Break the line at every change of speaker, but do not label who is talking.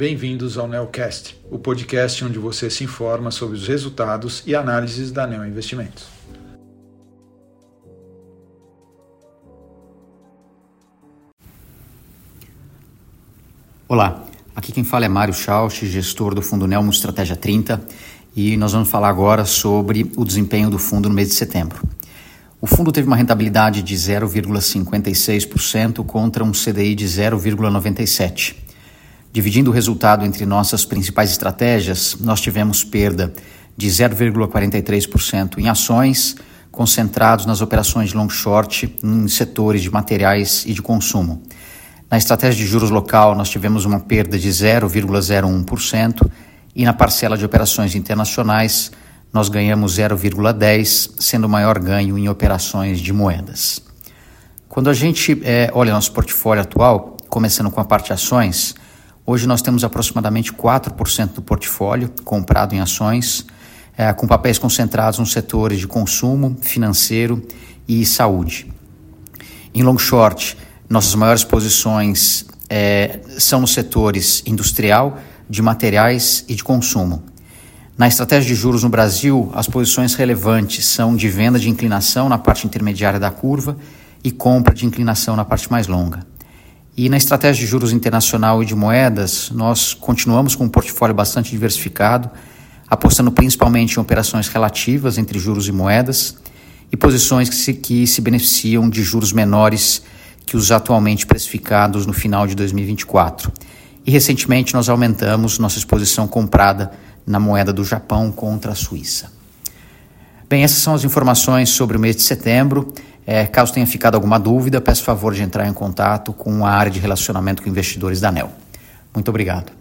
bem-vindos ao Neocast, o podcast onde você se informa sobre os resultados e análises da Neo Investimentos.
Olá, aqui quem fala é Mário Schausch, gestor do Fundo Nelmo Estratégia 30, e nós vamos falar agora sobre o desempenho do fundo no mês de setembro. O fundo teve uma rentabilidade de 0,56% contra um CDI de 0,97%. Dividindo o resultado entre nossas principais estratégias, nós tivemos perda de 0,43% em ações, concentrados nas operações de long short em setores de materiais e de consumo. Na estratégia de juros local, nós tivemos uma perda de 0,01% e na parcela de operações internacionais, nós ganhamos 0,10, sendo o maior ganho em operações de moedas. Quando a gente é, olha nosso portfólio atual, começando com a parte ações, Hoje nós temos aproximadamente 4% do portfólio comprado em ações, é, com papéis concentrados nos setores de consumo, financeiro e saúde. Em long short, nossas maiores posições é, são nos setores industrial, de materiais e de consumo. Na estratégia de juros no Brasil, as posições relevantes são de venda de inclinação na parte intermediária da curva e compra de inclinação na parte mais longa. E na estratégia de juros internacional e de moedas, nós continuamos com um portfólio bastante diversificado, apostando principalmente em operações relativas entre juros e moedas e posições que se, que se beneficiam de juros menores que os atualmente precificados no final de 2024. E recentemente nós aumentamos nossa exposição comprada na moeda do Japão contra a Suíça. Bem, essas são as informações sobre o mês de setembro. É, caso tenha ficado alguma dúvida, peço favor de entrar em contato com a área de relacionamento com investidores da ANEL. Muito obrigado.